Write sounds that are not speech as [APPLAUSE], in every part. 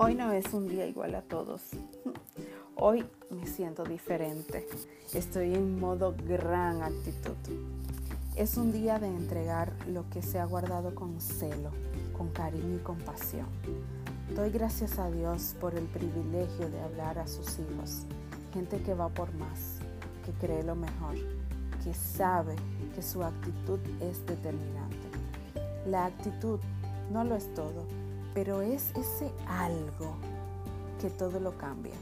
Hoy no es un día igual a todos. [LAUGHS] Hoy me siento diferente. Estoy en modo gran actitud. Es un día de entregar lo que se ha guardado con celo, con cariño y compasión. Doy gracias a Dios por el privilegio de hablar a sus hijos, gente que va por más, que cree lo mejor, que sabe que su actitud es determinante. La actitud no lo es todo, pero es ese algo que todo lo cambia.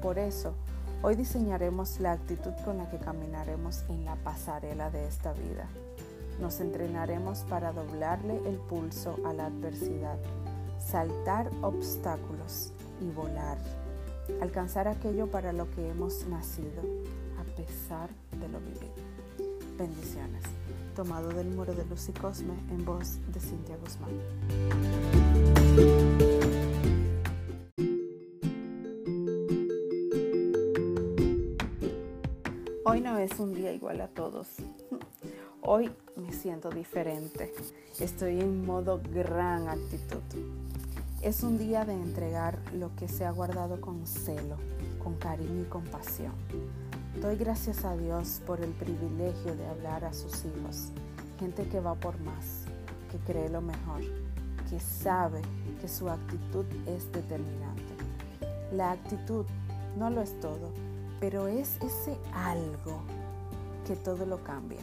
Por eso, hoy diseñaremos la actitud con la que caminaremos en la pasarela de esta vida. Nos entrenaremos para doblarle el pulso a la adversidad, saltar obstáculos y volar. Alcanzar aquello para lo que hemos nacido, a pesar de lo vivido. Bendiciones. Tomado del muro de Luz y Cosme en voz de Cintia Guzmán. Hoy no es un día igual a todos. [LAUGHS] Hoy me siento diferente. Estoy en modo gran actitud. Es un día de entregar lo que se ha guardado con celo, con cariño y compasión. Doy gracias a Dios por el privilegio de hablar a sus hijos, gente que va por más, que cree lo mejor, que sabe que su actitud es determinante. La actitud no lo es todo, pero es ese algo que todo lo cambia.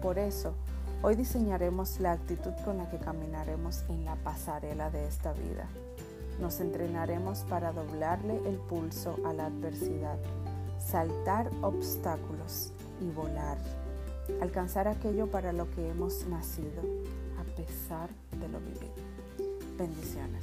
Por eso, hoy diseñaremos la actitud con la que caminaremos en la pasarela de esta vida. Nos entrenaremos para doblarle el pulso a la adversidad, saltar obstáculos y volar. Alcanzar aquello para lo que hemos nacido, a pesar de lo vivido. Bendiciones.